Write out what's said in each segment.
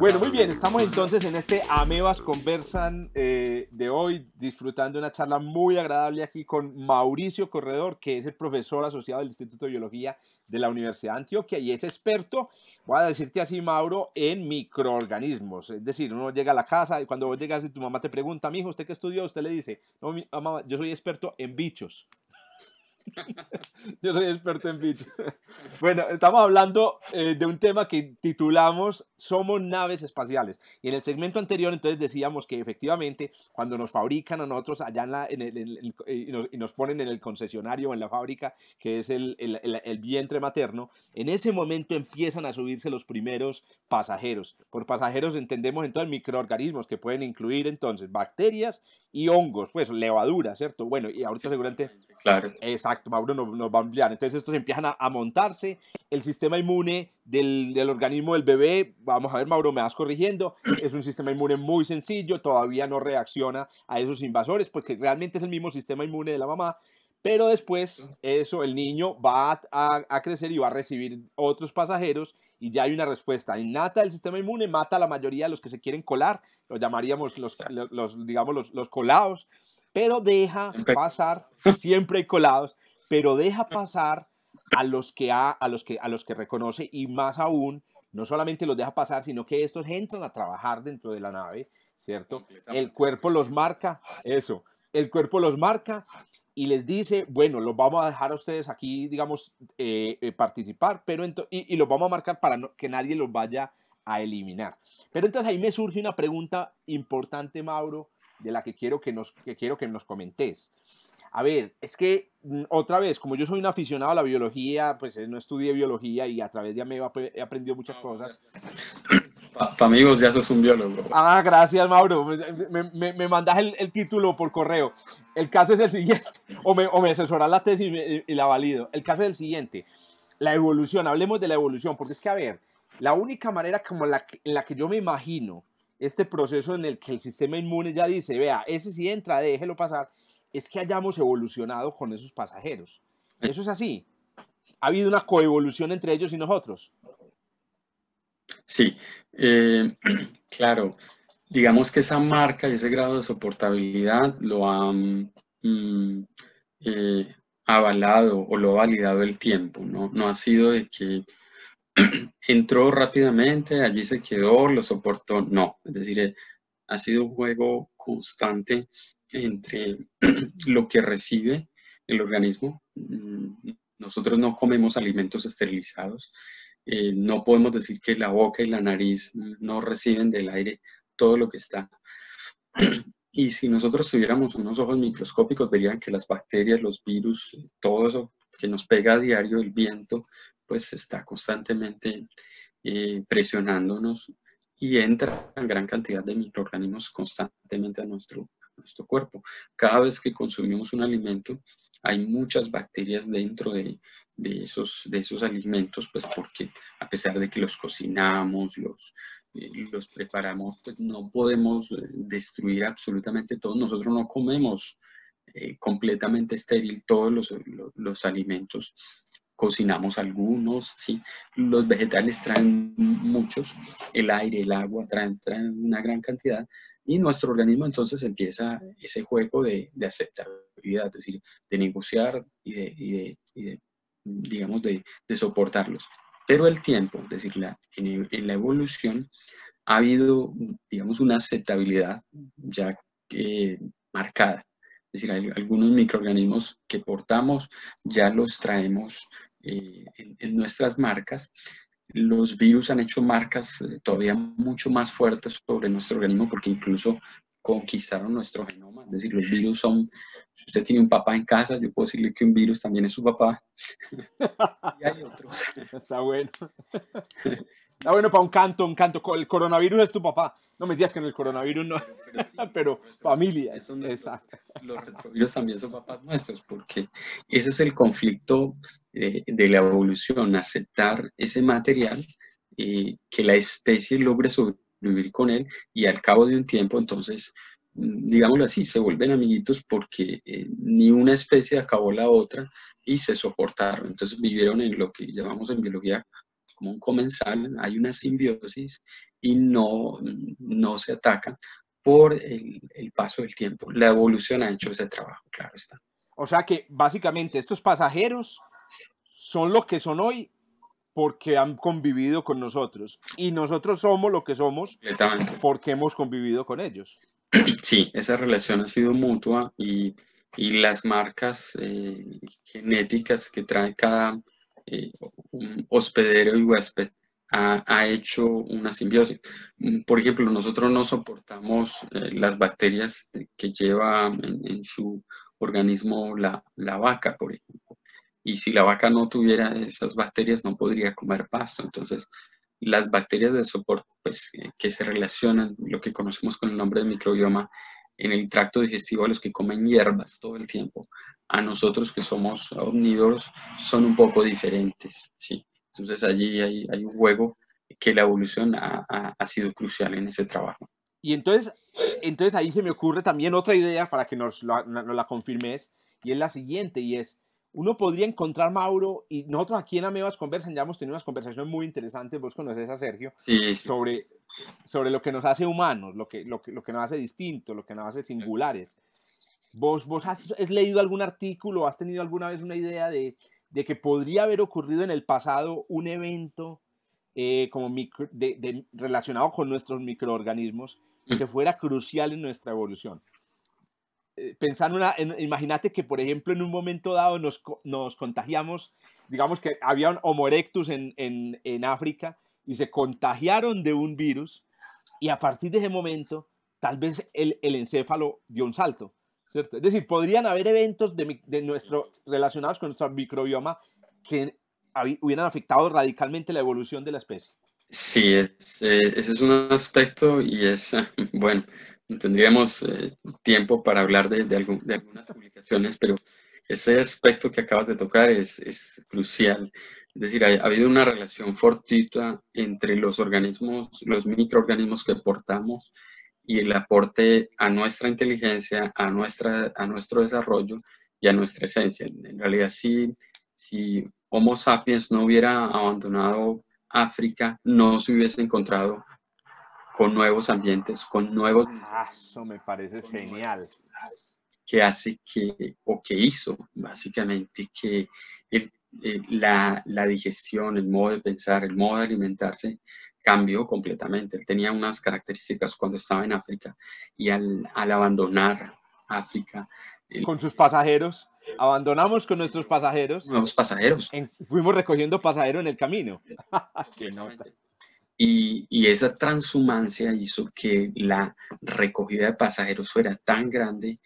Bueno, muy bien, estamos entonces en este Amebas Conversan eh, de hoy, disfrutando una charla muy agradable aquí con Mauricio Corredor, que es el profesor asociado del Instituto de Biología de la Universidad de Antioquia y es experto, voy a decirte así, Mauro, en microorganismos. Es decir, uno llega a la casa y cuando vos llegas y tu mamá te pregunta, mijo, ¿usted qué estudió? Usted le dice, no, mamá, yo soy experto en bichos. Yo soy experto en bichos. Bueno, estamos hablando eh, de un tema que titulamos Somos naves espaciales. Y en el segmento anterior entonces decíamos que efectivamente cuando nos fabrican a nosotros allá en, el, eh, y, nos, ponen en el concesionario o en la fábrica, que es el, el, vientre materno, en ese momento empiezan a subirse los primeros pasajeros. Por pasajeros entendemos entonces microorganismos que pueden incluir entonces bacterias y hongos, pues levadura, ¿cierto? Bueno, y ahorita seguramente... Claro. Exacto, Mauro nos, nos va a ampliar. Entonces estos empiezan a, montarse, el sistema inmune del, del, organismo del bebé, vamos a ver, Mauro, me vas corrigiendo, es un sistema inmune muy sencillo, todavía no reacciona a esos invasores, porque realmente es el mismo sistema inmune de la mamá, pero después eso, el niño va a, a crecer y va a recibir otros pasajeros y ya hay una respuesta. Innata del sistema inmune, mata a la mayoría de los que se quieren colar, los llamaríamos los, los, digamos, los, los colados, pero deja pasar, siempre hay colados, pero deja pasar a los que, a, a los que, a los que reconoce y más aún, no solamente los deja pasar, sino que estos entran a trabajar dentro de la nave, ¿cierto? El cuerpo los marca, eso, el cuerpo los marca y les dice, bueno, los vamos a dejar a ustedes aquí, digamos, eh, eh, participar, pero y, y, los vamos a marcar para que nadie los vaya a eliminar. Pero entonces ahí me surge una pregunta importante, Mauro, de la que quiero que nos, que quiero que nos comentes. A ver, es que mm, otra vez, como yo soy un aficionado a la biología, pues eh, no estudié biología y a través de Ameba pues, he aprendido muchas cosas. Para amigos, ya sos un biólogo. Ah, gracias, Mauro. Me, me, me mandas el, el, título por correo. El caso es el siguiente, o me, o me asesoras la tesis y, la valido. El caso es el siguiente, la evolución, hablemos de la evolución, porque es que, a ver, la única manera como la, en la que yo me imagino este proceso en el que el sistema inmune ya dice, vea, ese sí entra, déjelo pasar, es que hayamos evolucionado con esos pasajeros. Eso es así. ¿Ha habido una coevolución entre ellos y nosotros? Sí, eh, claro. Digamos que esa marca y ese grado de soportabilidad lo han mm, eh, avalado o lo ha validado el tiempo, ¿no? No ha sido de que entró rápidamente, allí se quedó, lo soportó, no. Es decir, eh, ha sido un juego constante entre lo que recibe el organismo. Mm, nosotros no comemos alimentos esterilizados, eh, no podemos decir que la boca y la nariz no reciben del aire todo lo que está. Y si nosotros tuviéramos unos ojos microscópicos, verían que las bacterias, los virus, todo eso que nos pega a diario, el viento, pues está constantemente eh, presionándonos y entra en gran cantidad de microorganismos constantemente a nuestro, nuestro cuerpo. Cada vez que consumimos un alimento, hay muchas bacterias dentro de, de esos, de esos alimentos, pues porque a pesar de que los cocinamos, los, eh, los preparamos, pues no podemos eh, destruir absolutamente todo. Nosotros no comemos eh, completamente estéril todos los, los, alimentos. Cocinamos algunos, ¿sí? Los vegetales traen muchos, el aire, el agua traen, traen una gran cantidad y nuestro organismo entonces empieza ese juego de, de aceptabilidad, es decir, de negociar y de, digamos, de, de, soportarlos. Pero el tiempo, es decir, la, en, en, la evolución ha habido, digamos, una aceptabilidad ya eh, marcada. Es decir, hay algunos microorganismos que portamos, ya los traemos eh, en, en, nuestras marcas. Los virus han hecho marcas eh, todavía mucho más fuertes sobre nuestro organismo porque incluso conquistaron nuestro genoma. Es decir, los virus son si usted tiene un papá en casa, yo puedo decirle que un virus también es su papá. y hay otros. Está bueno. Ah, bueno, para un canto, un canto. El coronavirus es tu papá. No me digas que en el coronavirus no. Pero, familia. exacto. Los, retrovirus también son papás nuestros, porque ese es el conflicto de, la evolución, aceptar ese material, y que la especie logre sobrevivir con él y al cabo de un tiempo, entonces, digámoslo así, se vuelven amiguitos porque eh, ni una especie acabó la otra y se soportaron. Entonces vivieron en lo que llamamos en biología como un comensal, hay una simbiosis y no, no se atacan por el, paso del tiempo. La evolución ha hecho ese trabajo, claro está. O sea que básicamente estos pasajeros son lo que son hoy porque han convivido con nosotros y nosotros somos lo que somos porque hemos convivido con ellos. Sí, esa relación ha sido mutua y, y las marcas eh, genéticas que trae cada, eh, un hospedero y huésped ha, hecho una simbiosis. Mm, por ejemplo, nosotros no soportamos eh, las bacterias que lleva en, su organismo la, vaca, por ejemplo. Y si la vaca no tuviera esas bacterias, no podría comer pasto. Entonces, las bacterias de soporte pues, eh, que se relacionan, lo que conocemos con el nombre de microbioma, en el tracto digestivo de los que comen hierbas todo el tiempo, a nosotros que somos omnívoros son un poco diferentes, ¿sí? Entonces allí hay, un juego que la evolución ha, sido crucial en ese trabajo. Y entonces, entonces ahí se me ocurre también otra idea para que nos, nos la confirmes, y es la siguiente, y es, uno podría encontrar, Mauro, y nosotros aquí en Amebas Conversan ya hemos tenido unas conversaciones muy interesantes, vos conoces a Sergio, Sobre, sobre lo que nos hace humanos, lo que, lo, que, lo que nos hace distintos, lo que nos hace singulares. ¿Vos, vos has, leído algún artículo, has tenido alguna vez una idea de, de que podría haber ocurrido en el pasado un evento eh, como micro, de, relacionado con nuestros microorganismos que fuera crucial en nuestra evolución? Eh, pensando una, imagínate que, por ejemplo, en un momento dado nos, nos contagiamos, digamos que había un Homo erectus en, en, en África y se contagiaron de un virus y a partir de ese momento tal vez el, el encéfalo dio un salto es decir, podrían haber eventos de, de nuestro, relacionados con nuestro microbioma que hubieran afectado radicalmente la evolución de la especie. Sí, eh, ese es un aspecto y es, bueno, tendríamos eh, tiempo para hablar de, algunas publicaciones, pero ese aspecto que acabas de tocar es, crucial. Es decir, ha, habido una relación fortuita entre los organismos, los microorganismos que portamos y el aporte a nuestra inteligencia, a nuestro desarrollo y a nuestra esencia. En realidad, si, si Homo sapiens no hubiera abandonado África, no se hubiese encontrado con nuevos ambientes, con nuevos... Ah, eso me parece genial. Que hace que, o que hizo, básicamente, que el, eh, la, la digestión, el modo de pensar, el modo de alimentarse cambió completamente. Él tenía unas características cuando estaba en África y al, abandonar África. Con sus pasajeros. Abandonamos con nuestros pasajeros. Nuevos pasajeros. fuimos recogiendo pasajeros en el camino. Y, esa transhumancia hizo que la recogida de pasajeros fuera tan grande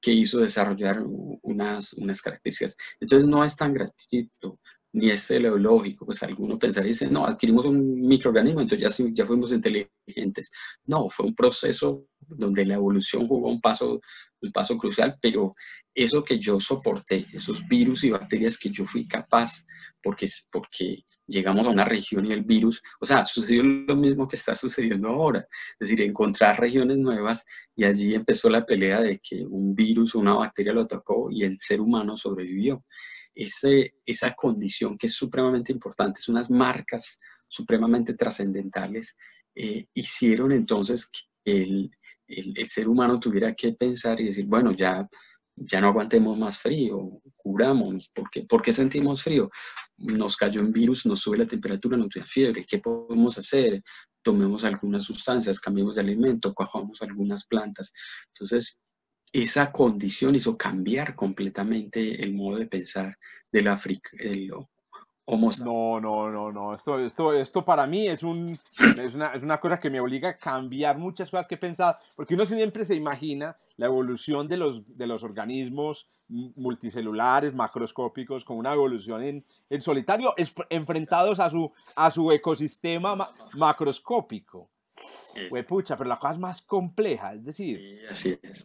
que hizo desarrollar unas, unas características. Entonces no es tan gratuito ni es teleológico, pues alguno pensaría, dice, no, adquirimos un microorganismo, entonces ya, ya fuimos inteligentes. No, fue un proceso donde la evolución jugó un paso, un paso crucial, pero eso que yo soporté, esos virus y bacterias que yo fui capaz, porque, porque llegamos a una región y el virus, o sea, sucedió lo mismo que está sucediendo ahora, es decir, encontrar regiones nuevas y allí empezó la pelea de que un virus una bacteria lo atacó y el ser humano sobrevivió. Ese, esa condición que es supremamente importante, son unas marcas supremamente trascendentales, eh, hicieron entonces que el, el, ser humano tuviera que pensar y decir, bueno, ya, ya no aguantemos más frío, curamos, ¿por qué? ¿por qué sentimos frío? Nos cayó un virus, nos sube la temperatura, nos da fiebre, ¿qué podemos hacer? Tomemos algunas sustancias, cambiemos de alimento, cojamos algunas plantas. Entonces, esa condición hizo cambiar completamente el modo de pensar del, No, no, no, no. Esto, esto, esto para mí es, un, es, una, es una cosa que me obliga a cambiar muchas cosas que he pensado, porque uno siempre se imagina la evolución de los, de los organismos multicelulares, macroscópicos, con una evolución en, en solitario, es, enfrentados a su, a su ecosistema macroscópico. Pues pucha, pero la cosa es más compleja, es decir,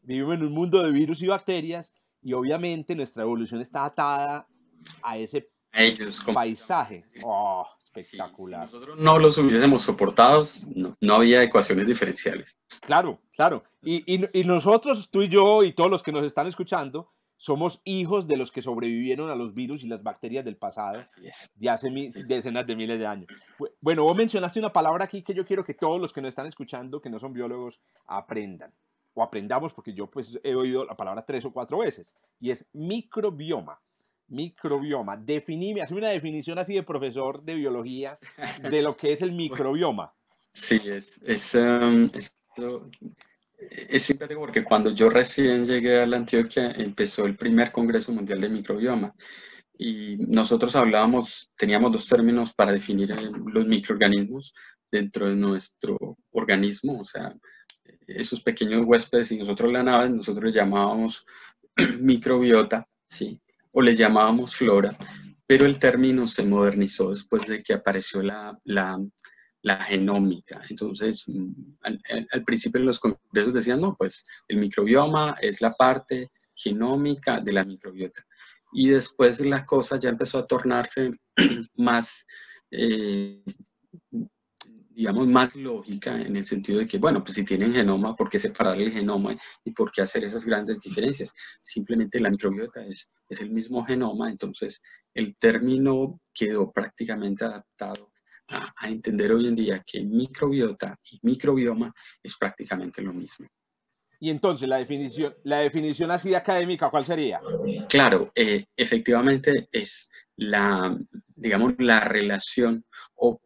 vivimos en un mundo de virus y bacterias y obviamente nuestra evolución está atada a ese ellos. Paisaje. Oh, espectacular. si nosotros no los hubiésemos soportado, no, no, había ecuaciones diferenciales. Claro, claro. Y, y, y, nosotros, tú y yo y todos los que nos están escuchando, somos hijos de los que sobrevivieron a los virus y las bacterias del pasado de hace decenas de miles de años. Bueno, vos mencionaste una palabra aquí que yo quiero que todos los que nos están escuchando, que no son biólogos, aprendan. O aprendamos, porque yo pues he oído la palabra tres o cuatro veces, y es microbioma microbioma. Definime, hazme una definición así de profesor de biología de lo que es el microbioma. Sí, es, es, um, es simpático porque cuando yo recién llegué a la Antioquia empezó el primer Congreso Mundial de Microbioma y nosotros hablábamos, teníamos dos términos para definir eh, los microorganismos dentro de nuestro organismo, o sea, esos pequeños huéspedes y nosotros la nave, nosotros le llamábamos microbiota, ¿sí? O le llamábamos flora, pero el término se modernizó después de que apareció la, la, genómica. Entonces, mm, al, principio de los congresos decían, no, pues el microbioma es la parte genómica de la microbiota. Y después la cosa ya empezó a tornarse más, eh, digamos, más lógica en el sentido de que, bueno, pues si tienen genoma, ¿por qué separar el genoma y por qué hacer esas grandes diferencias? Simplemente la microbiota es, es el mismo genoma, entonces el término quedó prácticamente adaptado a, a entender hoy en día que microbiota y microbioma es prácticamente lo mismo. Y entonces, la definición, la definición así académica, ¿cuál sería? Claro, eh, efectivamente es la, digamos, la relación o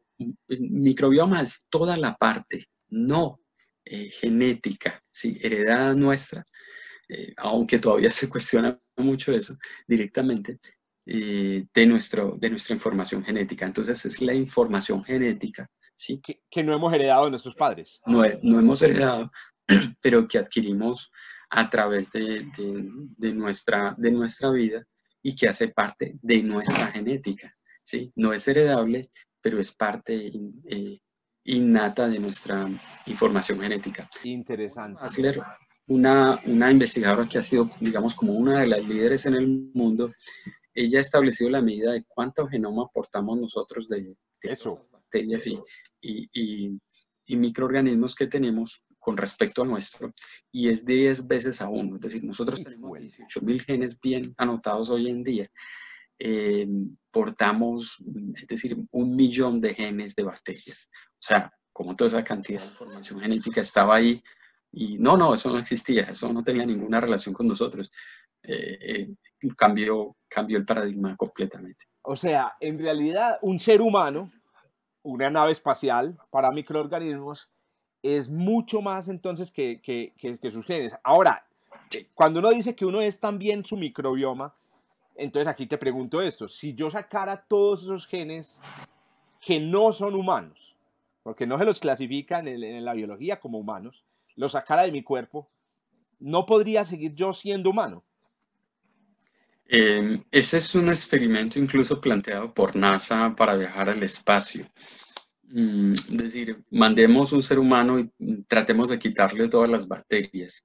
microbioma es toda la parte no eh, genética, ¿sí? heredada nuestra, eh, aunque todavía se cuestiona mucho eso directamente, eh, de, nuestro, de nuestra información genética. Entonces es la información genética, ¿sí? Que, que no hemos heredado de nuestros padres. No, no hemos heredado, pero que adquirimos a través de, de, de, nuestra, de nuestra vida y que hace parte de nuestra genética. ¿sí? No es heredable, pero es parte eh, innata de nuestra información genética. Interesante. Asler, una, una investigadora que ha sido, digamos, como una de las líderes en el mundo, ella ha establecido la medida de cuánto genoma aportamos nosotros de, Eso. bacterias y, y, y, microorganismos que tenemos con respecto a nuestro, y es 10 veces a uno. Es decir, nosotros tenemos 18 mil genes bien anotados hoy en día. Eh, portamos, es decir, un millón de genes de bacterias. O sea, como toda esa cantidad de información genética estaba ahí y no, no, eso no existía, eso no tenía ninguna relación con nosotros. Eh, eh, cambió, cambió el paradigma completamente. O sea, en realidad un ser humano, una nave espacial para microorganismos, es mucho más entonces que, que, que, que sus genes. Ahora, cuando uno dice que uno es también su microbioma, entonces aquí te pregunto esto, si yo sacara todos esos genes que no son humanos, porque no se los clasifican en, la biología como humanos, los sacara de mi cuerpo, ¿no podría seguir yo siendo humano? Eh, ese es un experimento incluso planteado por NASA para viajar al espacio. Mm, es decir, mandemos un ser humano y tratemos de quitarle todas las bacterias.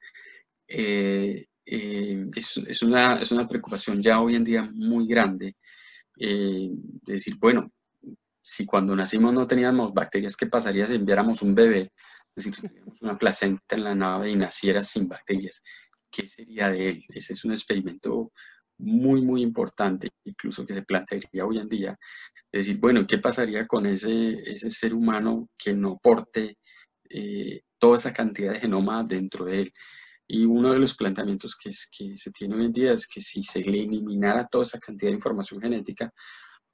Eh, eh, es, es, una, es, una, preocupación ya hoy en día muy grande. Eh, de decir, bueno, si cuando nacimos no teníamos bacterias, ¿qué pasaría si enviáramos un bebé? Es decir, tuviéramos una placenta en la nave y naciera sin bacterias. ¿Qué sería de él? Ese es un experimento muy, muy importante, incluso que se plantearía hoy en día. Decir, bueno, ¿qué pasaría con ese, ese ser humano que no porte eh, toda esa cantidad de genoma dentro de él? Y uno de los planteamientos que, que se tiene hoy en día es que si se eliminara toda esa cantidad de información genética,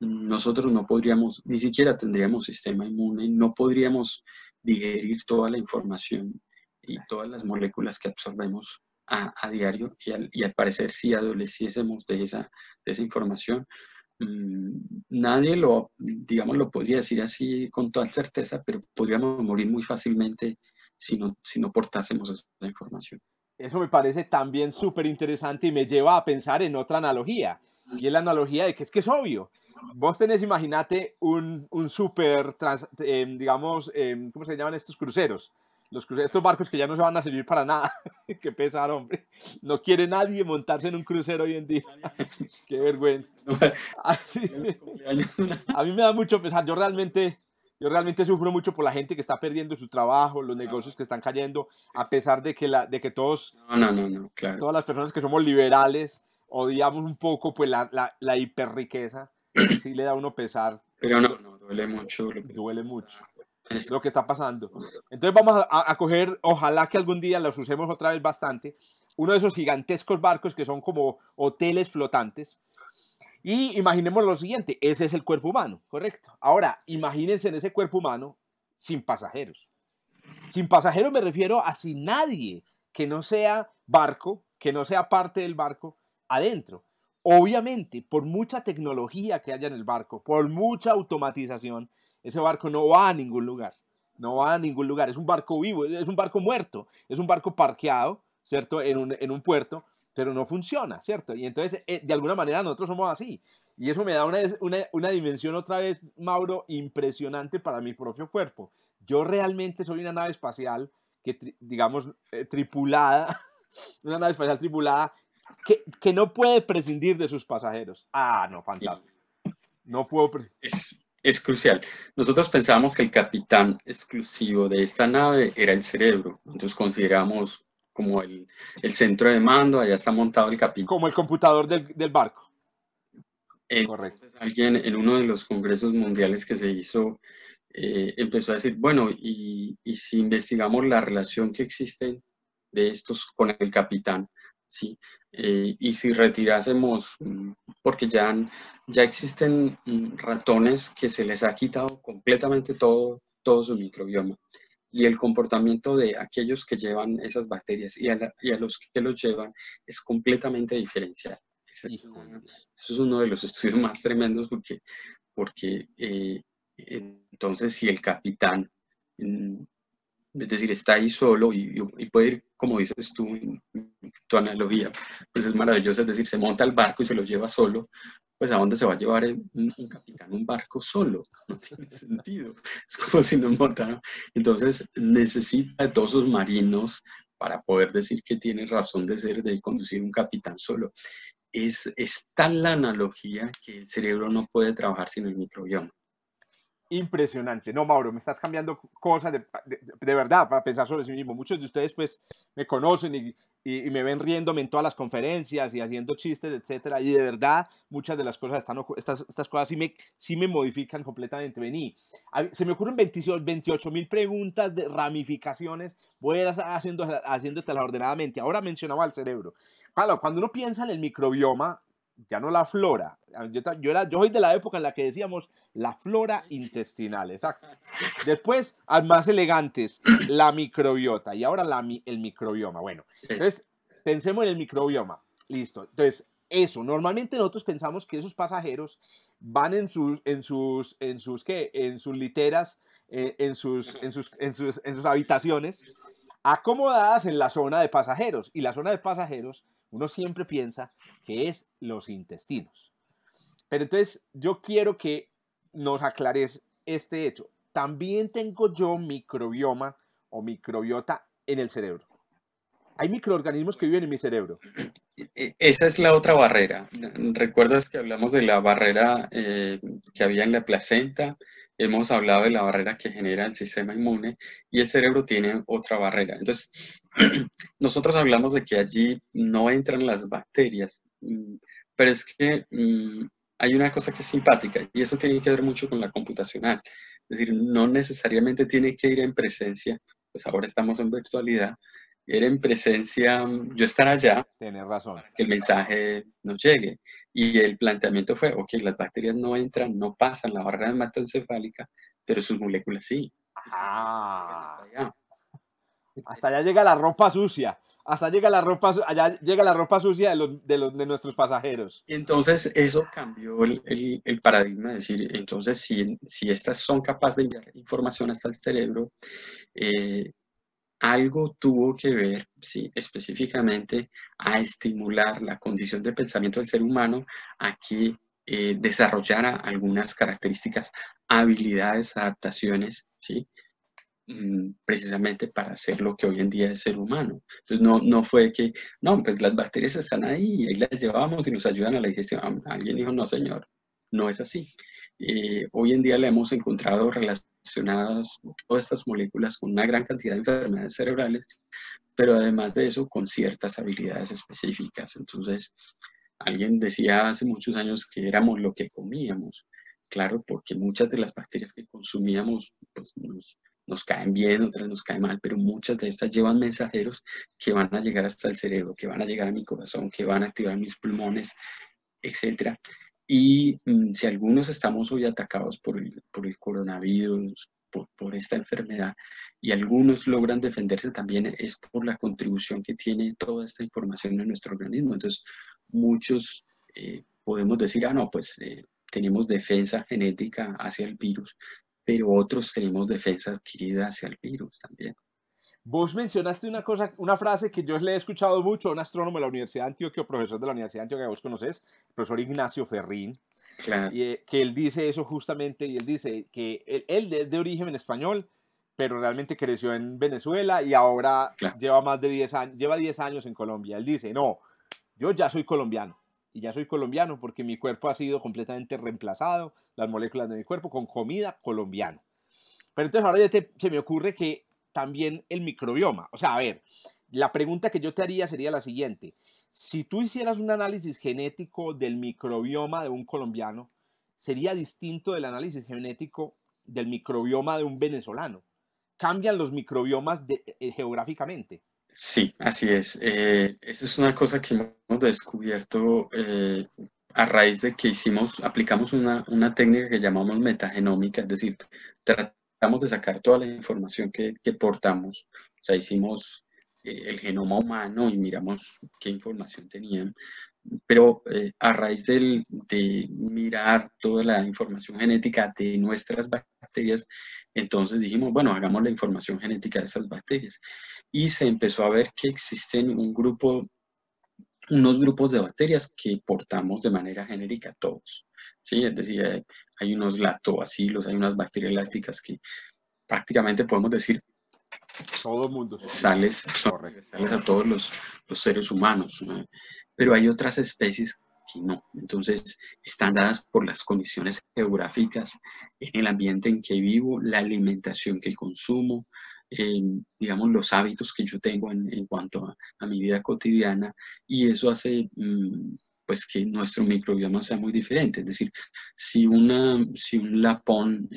nosotros no podríamos, ni siquiera tendríamos sistema inmune, no podríamos digerir toda la información y todas las moléculas que absorbemos a, a diario y al, y al, parecer si adoleciésemos de esa, de esa información, mm, nadie lo, digamos, lo podría decir así con toda certeza, pero podríamos morir muy fácilmente si no, si no portásemos esa información. Eso me parece también súper interesante y me lleva a pensar en otra analogía. Y es la analogía de que es que es obvio. Vos tenés, imagínate, un, un súper, em, digamos, em, ¿cómo se llaman estos cruceros? Los cruceros, estos barcos que ya no se van a servir para nada. Qué pesar, hombre. No quiere nadie montarse en un crucero hoy en día. Qué vergüenza. Ah, a mí me da mucho pesar. Yo realmente, yo realmente sufro mucho por la gente que está perdiendo su trabajo, los negocios que están cayendo, a pesar de que, la, de que todos, no, no, no, claro. todas las personas que somos liberales, odiamos un poco pues la, la, la hiperriqueza. Sí le da uno pesar. Pero no, no, duele mucho. Duele mucho es lo que está pasando. Entonces vamos a, a, coger, ojalá que algún día los usemos otra vez bastante, uno de esos gigantescos barcos que son como hoteles flotantes. Y imaginemos lo siguiente, ese es el cuerpo humano, correcto. Ahora, imagínense en ese cuerpo humano sin pasajeros. Sin pasajeros me refiero a sin nadie que no sea barco, que no sea parte del barco adentro. Obviamente, por mucha tecnología que haya en el barco, por mucha automatización, ese barco no va a ningún lugar, no va a ningún lugar, es un barco vivo, es un barco muerto, es un barco parqueado, ¿cierto? En un, en un puerto, pero no funciona, ¿cierto? Y entonces, eh, de alguna manera, nosotros somos así. Y eso me da una, una, una, dimensión otra vez, Mauro, impresionante para mi propio cuerpo. Yo realmente soy una nave espacial que, digamos, eh, tripulada, una nave espacial tripulada que, que, no puede prescindir de sus pasajeros. Ah, no, fantástico. No puedo. Es, es crucial. Nosotros pensábamos que el capitán exclusivo de esta nave era el cerebro, entonces consideramos como el, el centro de mando, allá está montado el capitán. Como el computador del, del barco. Correcto. Alguien en uno de los congresos mundiales que se hizo eh, empezó a decir, bueno, y, y, si investigamos la relación que existe de estos con el capitán, ¿sí? Eh, y si retirásemos, porque ya, ya existen mm, ratones que se les ha quitado completamente todo, todo su microbioma. Y el comportamiento de aquellos que llevan esas bacterias y a, los que los llevan es completamente diferencial. eso es uno de los estudios más tremendos porque, porque eh, entonces si el capitán es decir, está ahí solo y, puede ir, como dices tú, tu analogía, pues es maravilloso, es decir, se monta el barco y se lo lleva solo, pues a dónde se va a llevar un, capitán un barco solo, no tiene sentido, es como si no montara, entonces necesita de todos sus marinos para poder decir que tiene razón de ser de conducir un capitán solo. Es, es tal la analogía que el cerebro no puede trabajar sin el microbioma impresionante. No, Mauro, me estás cambiando cosas de, de, verdad para pensar sobre sí mismo. Muchos de ustedes pues me conocen y, y, me ven riéndome en todas las conferencias y haciendo chistes, etcétera. Y de verdad, muchas de las cosas están, estas, estas cosas sí me, sí me modifican completamente. Vení, se me ocurren 28 mil preguntas de ramificaciones. Voy a ir haciendo, haciéndotelas ordenadamente. Ahora mencionaba el cerebro. Claro, cuando uno piensa en el microbioma, ya no la flora. Yo, yo, era, yo soy de la época en la que decíamos la flora intestinal, exacto. Después, al más elegantes, la microbiota y ahora la, el microbioma. Bueno, entonces pensemos en el microbioma. Listo. Entonces, eso, normalmente nosotros pensamos que esos pasajeros van en sus, en sus, en sus, ¿qué? En sus literas, eh, en, sus, en, sus, en, sus, en sus habitaciones, acomodadas en la zona de pasajeros. Y la zona de pasajeros uno siempre piensa que es los intestinos. Pero entonces yo quiero que nos aclares este hecho. También tengo yo microbioma o microbiota en el cerebro. Hay microorganismos que viven en mi cerebro. E, esa es la otra barrera. ¿Recuerdas que hablamos de la barrera eh, que había en la placenta? Hemos hablado de la barrera que genera el sistema inmune y el cerebro tiene otra barrera. Entonces, nosotros hablamos de que allí no entran las bacterias, mm, pero es que mm, hay una cosa que es simpática y eso tiene que ver mucho con la computacional. Es decir, no necesariamente tiene que ir en presencia, pues ahora estamos en virtualidad, ir en presencia, yo estar allá, Tienes razón. Para que el mensaje nos llegue. Y el planteamiento fue, ok, las bacterias no entran, no pasan la barrera hematoencefálica, pero sus moléculas sí. Ah. Hasta allá. llega la ropa sucia. hasta llega la ropa, allá llega la ropa sucia de, los, de, los, de nuestros pasajeros. Entonces, eso cambió el, el, paradigma, es decir, entonces, si, si estas son capaces de enviar información hasta el cerebro, eh, algo tuvo que ver, sí, específicamente, a estimular la condición de pensamiento del ser humano a que eh, desarrollara algunas características, habilidades, adaptaciones, ¿sí? Mm, precisamente para hacer lo que hoy en día es ser humano. Entonces no, no fue que, no, pues las bacterias están ahí, ahí las llevamos y nos ayudan a la digestión. Alguien dijo, no señor, no es así. Eh, hoy en día le hemos encontrado relacionadas todas estas moléculas con una gran cantidad de enfermedades cerebrales, pero además de eso con ciertas habilidades específicas. Entonces, alguien decía hace muchos años que éramos lo que comíamos. Claro, porque muchas de las bacterias que consumíamos pues, nos, nos caen bien, otras nos caen mal, pero muchas de estas llevan mensajeros que van a llegar hasta el cerebro, que van a llegar a mi corazón, que van a activar mis pulmones, etc. Y mm, si algunos estamos hoy atacados por el, coronavirus, por, por, esta enfermedad, y algunos logran defenderse también, es por la contribución que tiene toda esta información en nuestro organismo. Entonces, muchos eh, podemos decir, ah, no, pues eh, tenemos defensa genética hacia el virus, pero otros tenemos defensa adquirida hacia el virus también. Vos mencionaste una cosa, una frase que yo le he escuchado mucho a un astrónomo de la Universidad de Antioquia, profesor de la Universidad de Antioquia que vos conoces, el profesor Ignacio Ferrín, claro. y, eh, que él dice eso justamente, y él dice que él, es de origen en español, pero realmente creció en Venezuela y ahora lleva más de 10 años, lleva 10 años en Colombia. Él dice, no, yo ya soy colombiano, y ya soy colombiano porque mi cuerpo ha sido completamente reemplazado, las moléculas de mi cuerpo, con comida colombiana. Pero entonces ahora ya se me ocurre que también el microbioma, o sea, a ver, la pregunta que yo te haría sería la siguiente. Si tú hicieras un análisis genético del microbioma de un colombiano, sería distinto del análisis genético del microbioma de un venezolano. Cambian los microbiomas eh, geográficamente. Sí, así es. Eh, esa es una cosa que hemos descubierto eh, a raíz de que hicimos, aplicamos una, una, técnica que llamamos metagenómica, es decir, tratamos de sacar toda la información que, que portamos. O sea, hicimos eh, el genoma humano y miramos qué información tenían. Pero a raíz del, de mirar toda la información genética de nuestras bacterias, entonces dijimos, bueno, hagamos la información genética de esas bacterias y se empezó a ver que existen un grupo, unos grupos de bacterias que portamos de manera genérica todos. ¿Sí? Es decir, hay unos lactobacilos, hay unas bacterias lácticas que prácticamente podemos decir todo mundo. Sales, sales a todos los, los seres humanos, pero hay otras especies que no. Entonces, están dadas por las condiciones geográficas, en el ambiente en que vivo, la alimentación que consumo, digamos, los hábitos que yo tengo en, en cuanto a, a, mi vida cotidiana y eso hace mm, pues que nuestro microbioma sea muy diferente. Es decir, si, una, si un lapón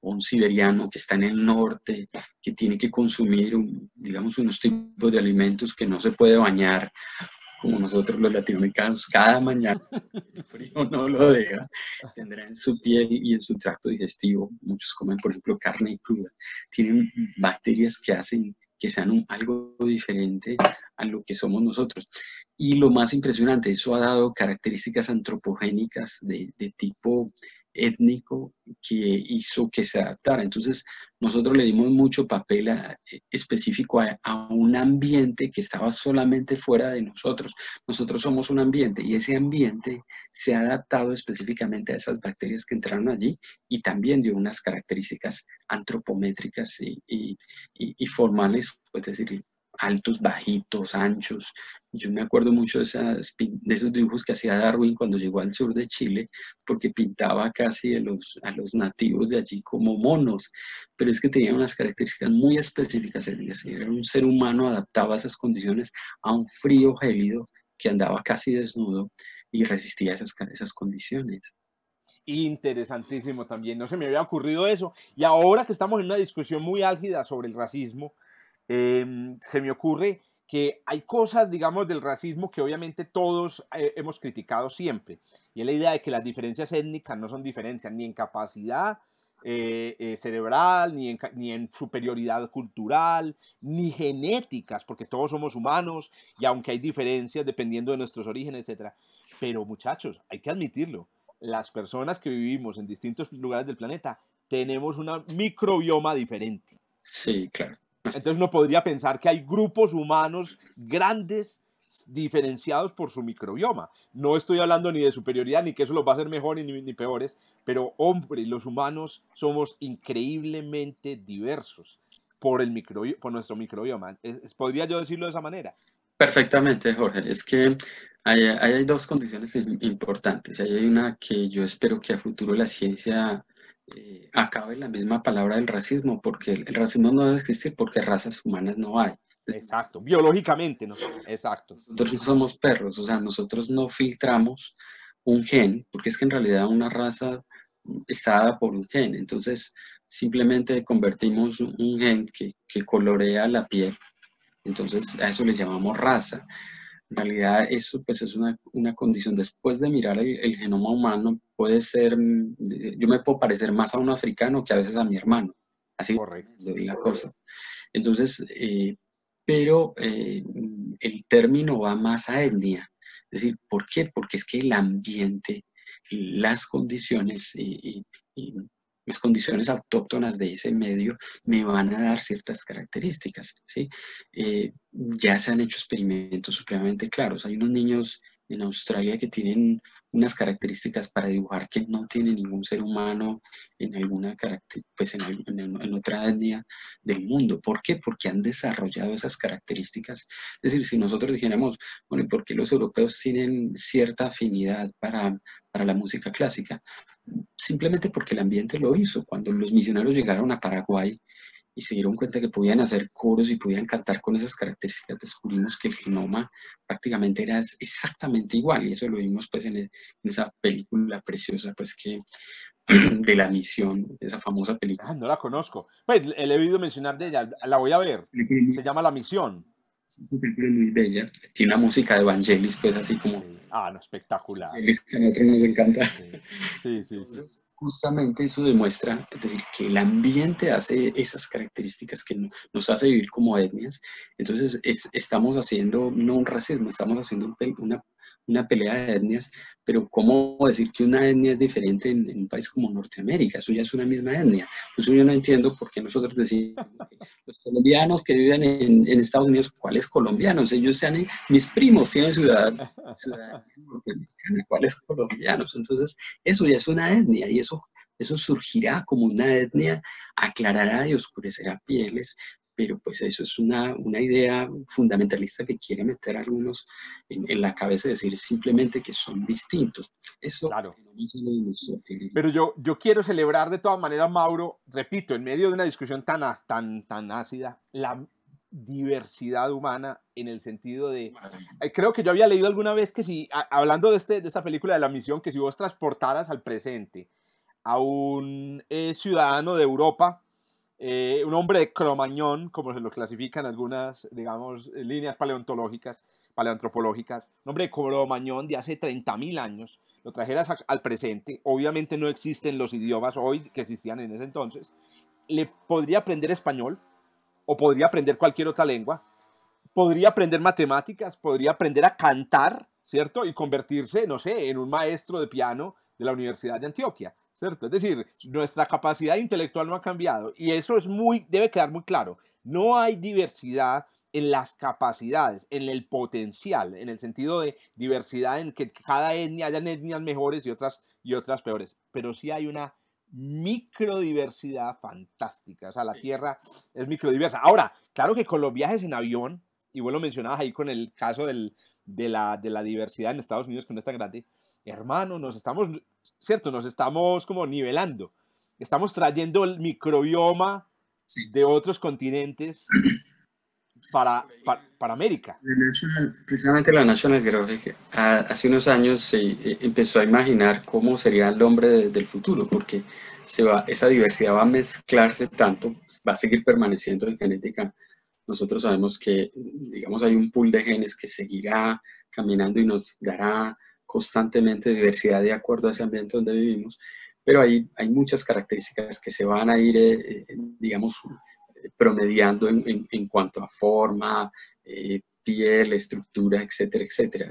o un siberiano que está en el norte, que tiene que consumir, digamos, unos tipos de alimentos que no se puede bañar como nosotros los latinoamericanos, cada mañana, el frío no lo deja, tendrá en su piel y en su tracto digestivo, muchos comen, por ejemplo, carne cruda, tienen bacterias que hacen que sean algo diferente a lo que somos nosotros. Y lo más impresionante, eso ha dado características antropogénicas de, de tipo étnico que hizo que se adaptara. Entonces, nosotros le dimos mucho papel eh, específico a, un ambiente que estaba solamente fuera de nosotros. Nosotros somos un ambiente y ese ambiente se ha adaptado específicamente a esas bacterias que entraron allí y también dio unas características antropométricas y, y, y formales, es decir, altos, bajitos, anchos, yo me acuerdo mucho de, esas, de esos dibujos que hacía Darwin cuando llegó al sur de Chile, porque pintaba casi a los, a los nativos de allí como monos, pero es que tenía unas características muy específicas, es decir, era un ser humano adaptado a esas condiciones, a un frío gélido que andaba casi desnudo y resistía esas, esas condiciones. Interesantísimo también, no se me había ocurrido eso. Y ahora que estamos en una discusión muy álgida sobre el racismo, em, se me ocurre que hay cosas, digamos, del racismo que obviamente todos eh, hemos criticado siempre. Y es la idea de que las diferencias étnicas no son diferencias ni en capacidad eh, eh, cerebral, ni en, ni en superioridad cultural, ni genéticas, porque todos somos humanos y aunque hay diferencias dependiendo de nuestros orígenes, etc. Pero muchachos, hay que admitirlo, las personas que vivimos en distintos lugares del planeta tenemos un microbioma diferente. Sí, claro. Entonces uno podría pensar que hay grupos humanos grandes diferenciados por su microbioma. No estoy hablando ni de superioridad, ni que eso los va a hacer mejor ni, ni peores, pero hombre, los humanos somos increíblemente diversos por, el nuestro microbioma. ¿Podría yo decirlo de esa manera? Perfectamente, Jorge. Es que hay, hay dos condiciones importantes. Hay una que yo espero que a futuro la ciencia eh, acabe la misma palabra del racismo, porque el, el racismo no debe existir porque razas humanas no hay. Exacto, biológicamente, ¿no? Exacto. Nosotros no somos perros, o sea, nosotros no filtramos un gen, porque es que en realidad una raza está dada por un gen, entonces simplemente convertimos un gen que, que colorea la piel, entonces a eso le llamamos raza. En realidad eso pues es una, una condición, después de mirar el, genoma humano, puede ser, yo me puedo parecer más a un africano que a veces a mi hermano, así Correcto. la cosa. Entonces, eh, pero eh, el término va más a etnia. Es decir, ¿por qué? Porque es que el ambiente, las condiciones y, las condiciones autóctonas de ese medio me van a dar ciertas características. ¿sí? Eh, ya se han hecho experimentos supremamente claros. Hay unos niños en Australia que tienen unas características para dibujar que no tiene ningún ser humano en alguna pues en, otra etnia del mundo. ¿Por qué? Porque han desarrollado esas características. Es decir, si nosotros dijéramos, bueno, ¿por qué los europeos tienen cierta afinidad para, para la música clásica? Simplemente porque el ambiente lo hizo. Cuando los misioneros llegaron a Paraguay, y se dieron cuenta que podían hacer coros y podían cantar con esas características, descubrimos que el genoma prácticamente era exactamente igual y eso lo vimos pues en, esa película preciosa pues que de la misión, esa famosa película. Ah, no la conozco. Pues he oído mencionar de ella, la voy a ver. Se llama La Misión. Es una película muy bella. Tiene una música de Evangelis, pues así como... Ah, no, espectacular. que a nosotros nos encanta. Sí, sí, sí justamente eso demuestra, es decir, que el ambiente hace esas características que nos hace vivir como etnias. Entonces, estamos haciendo no un racismo, estamos haciendo una una pelea de etnias, pero ¿cómo decir que una etnia es diferente en, un país como Norteamérica? Eso ya es una misma etnia. Pues yo no entiendo por qué nosotros decimos los colombianos que viven en, Estados Unidos, ¿cuáles colombianos? Ellos sean mis primos, tienen ciudadanía, norteamericana, ¿cuáles colombianos? Entonces, eso ya es una etnia y eso eso surgirá como una etnia, aclarará y oscurecerá pieles, pero pues eso es una, una idea fundamentalista que quiere meter a algunos en, en, la cabeza, decir simplemente que son distintos. Eso claro. Pero yo, yo quiero celebrar de todas maneras, Mauro, repito, en medio de una discusión tan, tan, tan ácida, la diversidad humana en el sentido de... Eh, creo que yo había leído alguna vez que si, hablando de, este, de esta película de la misión, que si vos transportaras al presente a un eh, ciudadano de Europa, eh, un hombre de cromañón, como se lo clasifican algunas, digamos, líneas paleontológicas, paleoantropológicas, un hombre de cromañón de hace 30.000 años, lo trajeras al presente, obviamente no existen los idiomas hoy que existían en ese entonces, le podría aprender español o podría aprender cualquier otra lengua, podría aprender matemáticas, podría aprender a cantar, ¿cierto? Y convertirse, no sé, en un maestro de piano de la Universidad de Antioquia. ¿Cierto? Es decir, nuestra capacidad intelectual no ha cambiado y eso es muy, debe quedar muy claro. No hay diversidad en las capacidades, en el potencial, en el sentido de diversidad en que cada etnia, hayan etnias mejores y otras, y otras peores, pero sí hay una microdiversidad fantástica, o sea, la Tierra es microdiversa. Ahora, claro que con los viajes en avión, y vos lo mencionabas ahí con el caso del, de, la, de la diversidad en Estados Unidos, que no es tan grande, hermano, nos estamos ¿cierto? Nos estamos como nivelando. Estamos trayendo el microbioma de otros continentes para, para, América. precisamente la National Geographic hace unos años se eh, empezó a imaginar cómo sería el hombre del futuro, porque se va, esa diversidad va a mezclarse tanto, va a seguir permaneciendo en genética. Nosotros sabemos que, digamos, hay un pool de genes que seguirá caminando y nos dará constantemente diversidad de acuerdo a ese ambiente donde vivimos, pero hay, hay muchas características que se van a ir, eh, eh, digamos, promediando en, en, cuanto a forma, piel, estructura, etcétera, etcétera.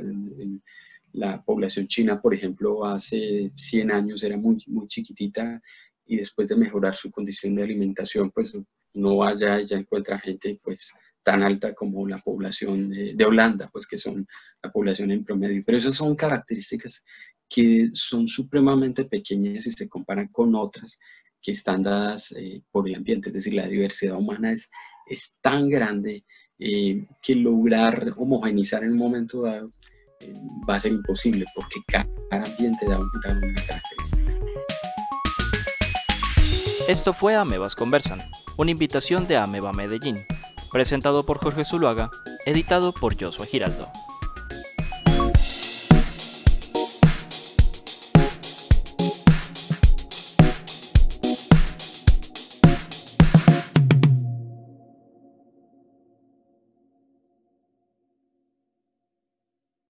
La población china, por ejemplo, hace 100 años era muy, muy chiquitita y después de mejorar su condición de alimentación, pues no vaya y ya encuentra gente pues tan alta como la población de, Holanda, pues que son la población en promedio. Pero esas son características que son supremamente pequeñas y se comparan con otras que están dadas eh, por el ambiente. Es decir, la diversidad humana es, es tan grande eh, que lograr homogenizar en un momento dado eh, va a ser imposible porque cada ambiente da, da una característica. Esto fue Amebas Conversan, una invitación de Ameba Medellín, presentado por Jorge Zuluaga, editado por Joshua Giraldo.